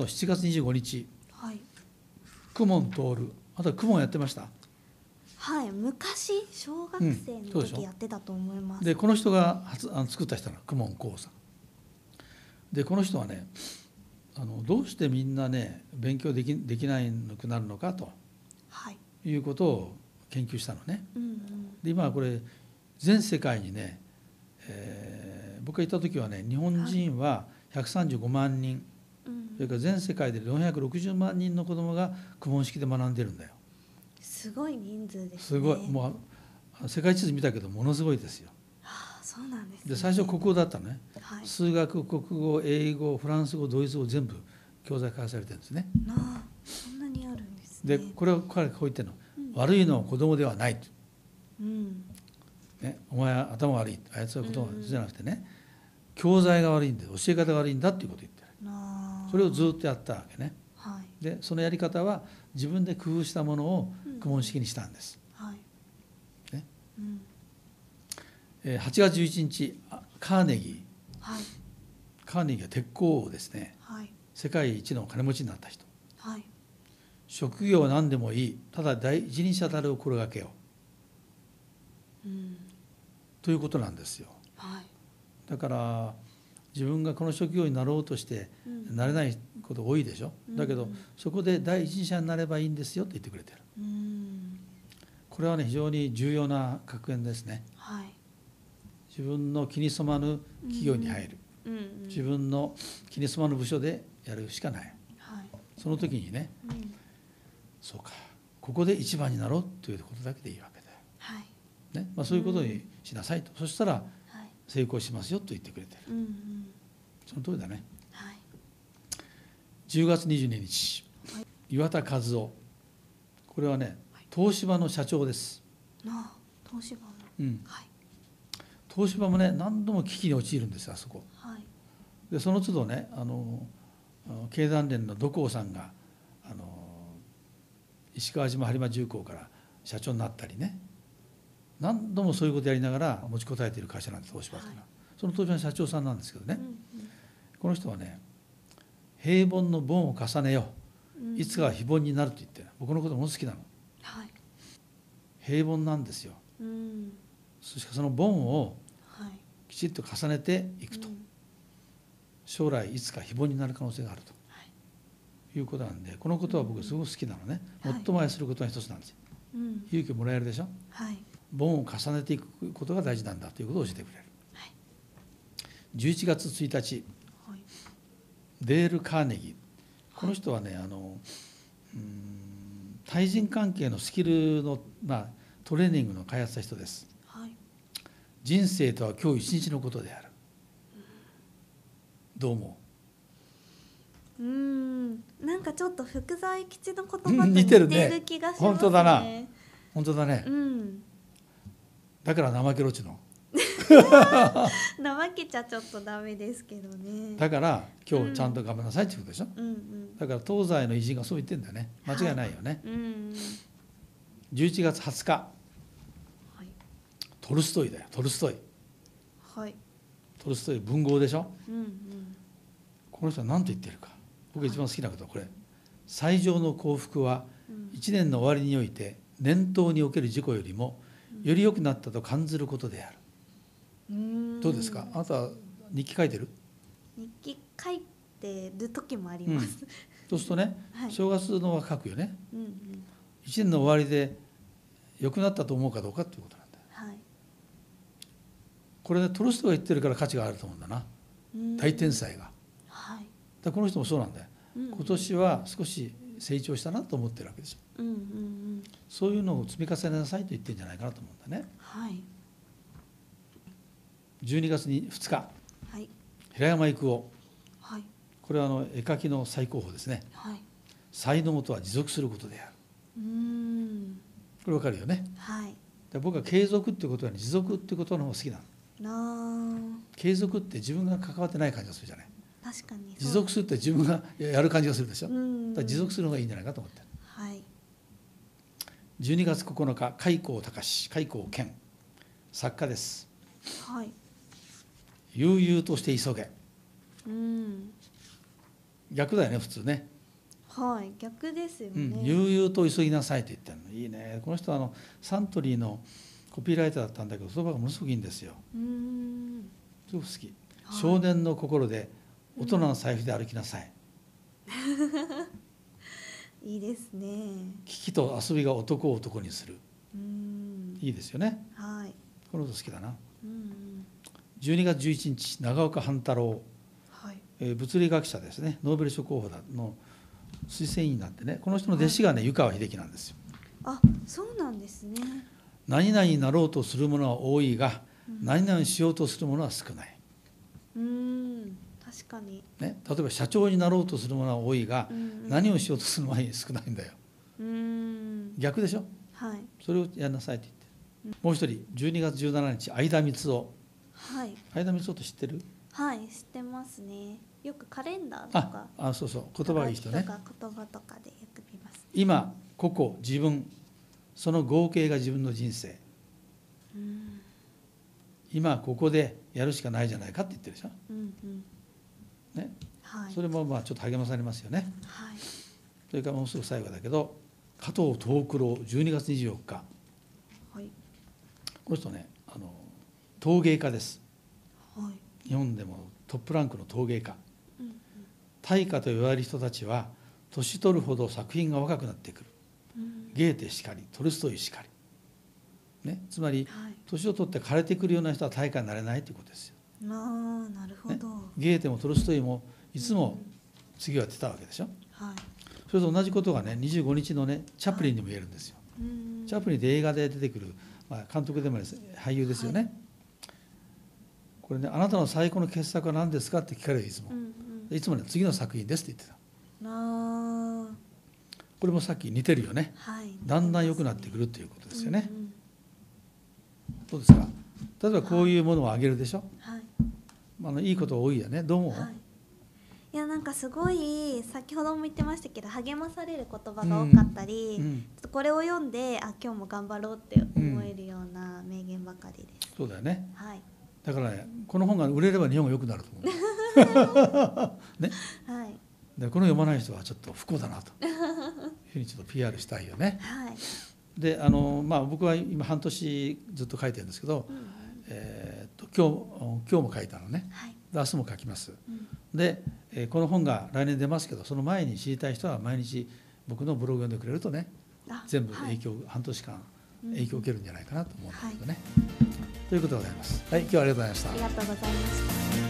と7月25日。はい。公文徹あとは公文やってました。はい。昔小学生の時やってたと思います、でこの人が初あの作った人なの。公文光さんでこの人はねあのどうしてみんなね勉強できできないくなるのかと。はい。いうことを研究したのね。うんうん。で今これ全世界にね、えー僕が行った時はね日本人は135万人、うんそれから全世界で460万人の子どもが公文式で学んでるんだよ。すごい人数ですね。すごい。もうあ世界地図見たけどものすごいですよ。はあそうなんです、ね、で最初国語だったのね。はい。数学国語英語フランス語ドイツ語全部教材化されてるんですね。なあそんなにあるんですね。でこれを彼がこう言ってるの、うん。悪いのは子供ではないと、うん。ね、お前は頭悪い。あいつはことじゃなくてね。教材が悪いんだ教え方が悪いんだっていうことを言ってそれをずっとやったわけね。はい。でそのやり方は自分で工夫したものを公文式にしたんです、はい。ね。うん。えー8月11日あカーネギはい。ーカーネギーは鉄鋼王ですね。はい。世界一の金持ちになった人。はい。職業は何でもいい。ただ第一人者たるを心がけよう。うん。ということなんですよ。はい。だから自分がこの職業になろうとしてうん。なれないこと多いでしょ？だけどうんそこで第一人者になればいいんですよって言ってくれてる。うん。これはね非常に重要な格言ですね。はい。自分の気に染まぬ企業に入る。うん。うん。自分の気に染まぬ部署でやるしかない。はい。その時にねうん。そうか。ここで一番になろうということだけでいいわけだよ、はい。ね。まあ、そういうことにしなさいと、そしたらはい成功しますよと言ってくれてる。うんうん。その通りだね。はい。10月22日。はい。岩田和夫。これはねはい。東芝の社長です、なあ東芝の。うん、はい。東芝もね何度も危機に陥るんですよあそこ。はい。でその都度ねあのあの経団連の土光さんがあの石川島播磨重工から社長になったりね何度もそういうことやりながら持ちこたえている会社なんです東芝というのは、その東芝の社長さんなんですけどね、うんこの人はね平凡の凡を重ねよう。ん。いつかは非凡になると言ってる。僕のことも好きなの。はい。平凡なんですよ。うん。そしてその凡をはい。きちっと重ねていくと、うん。将来いつか非凡になる可能性があると。はい。いうことなんでこのことは僕すごく好きなのね、はい。最も愛することの一つなんですよ。うん。勇気をもらえるでしょ。はい凡を重ねていくことが大事なんだということを教えてくれる。はい。11月1日。はい。デール・カーネギー。この人はねあのうーん対人関係のスキルの、まあ、トレーニングの開発した人です。はい。人生とは今日一日のことである。どう思う？ーん。なんかちょっと福沢諭吉の言葉とうん似てる気がしますね。本当だな。う本当だね。うんだから怠けろちの。怠けちゃちょっとダメですけどね。だから今日ちゃんと頑張りなさいっていうことでしょ。うん。うんだから東西の偉人がそう言ってんだよね間違いないよね、うんうん。11月20日。はい。トルストイだよ。トルストイ。はい。トルストイ文豪でしょ。うんうん。この人は何と言ってるか。僕が一番好きなことはこれ。最上の幸福はうん。一年の終わりにおいて念頭における事故よりもより良くなったと感じることである。どうですか？あなたは日記書いてる？日記書いてる時もあります、そうするとねはい。正月のは書くよね。うんうん。一年の終わりで良くなったと思うかどうかっていうことなんだよ。はい。これねトルストイが言ってるから価値があると思うんだな。うん。大天才が。はい。らこの人もそうなんだよ。うん。今年は少し成長したなと思ってるわけですよ。うんうんうん。そういうのを積み重ねなさいと言ってるんじゃないかなと思うんだね。はい。12月に2日。はい。平山郁夫。はい。これはあの絵描きの最高峰ですね。はい。才能とは持続することである。うーん。これわかるよね。はい。で僕は継続っていうことより持続っていうことの方が好きなの。な継続って自分が関わってない感じがするじゃない。あ確かに持続するって自分がやる感じがするでしょ？だうん。から持続するのがいいんじゃないかと思って。るはい。12月9日開光隆開光健作家です。はい。悠々として急げ。うん。逆だよね普通ね、はい逆ですようん、ね、悠々と急ぎなさいって言ってるの。いいね。この人はあのサントリーのコピーライターだったんだけどその場がものすごくいいんですよ。うーん。すごく好き、はい。少年の心で大人の財布で歩きなさい、いいですね。危機と遊びが男を男にする。いいですよね。はい。この人好きだな。うんうん。12月11日長岡半太郎、はい。えー物理学者ですね。ノーベル賞候補だの推薦員になってね。この人の弟子がね湯川秀樹なんですよ。あそうなんですね。何々になろうとする者は多いがうん。何々しようとする者は少ない、うーん確かに、ね、例えば社長になろうとする者は多いがうんうん、何をしようとするのは少ないんだよ。うーん。逆でしょ？はい。それをやんなさいって言ってる。もう一人12月17日相田光雄はい。相田光雄って知ってる？はい知ってますね。よくカレンダーとあか。あそうそう。言葉がいい人ね。言葉とかでよく見ます。今個々自分その合計が自分の人生。うん。今ここでやるしかないじゃないかって言ってるでしょ、うんうんね、はい。それもまあちょっと励まされますよね。はい。それからもうすぐ最後だけど加藤藤九郎12月24日。はい。この人ねあの陶芸家です。はい。日本でもトップランクの陶芸家。うんうん。大家と言われる人たちは年取るほど作品が若くなってくる。うん。ゲーテしかりトルストイしかり、ね、つまりはい。年を取って枯れてくるような人は大家になれないということですよあーなるほど、ゲーテもトルストイもいつも次は出たわけでしょ？はい。それと同じことがね25日のねチャップリンにも言えるんですよ。うんチャップリンで映画で出てくる、まあ、監督でも俳優ですよね、これね「あなたの最高の傑作は何ですか?」って聞かれるいつも。うんうん。でいつもね「次の作品です」って言ってた。これもさっき似てるよね。はい。だんだん良くなってくるということですよね、うんうん。どうですか？例えばこういうものをあげるでしょ、はいあのいいこと多いよね。どう思う、はい。いやなんかすごい先ほども言ってましたけど励まされる言葉が多かったり、うんちょっとこれを読んであ今日も頑張ろうって思えるような名言ばかりです、そうだよね。はい。だからねこの本が売れれば日本が良くなると思う ね。はい。でこの読まない人はちょっと不幸だなと。いうふうにちょっと PR したいよね。はい、であのまあ僕は今半年ずっと書いてるんですけど、うんうんえーっと今日今日も書いたのね。はい。で明日も書きます。うん。で、えーこの本が来年出ますけどその前に知りたい人は毎日僕のブログ読んでくれるとねあ全部はい影響、半年間うん影響を受けるんじゃないかなと思うんだけどね、ということでございます。はい今日はありがとうございました。ありがとうございました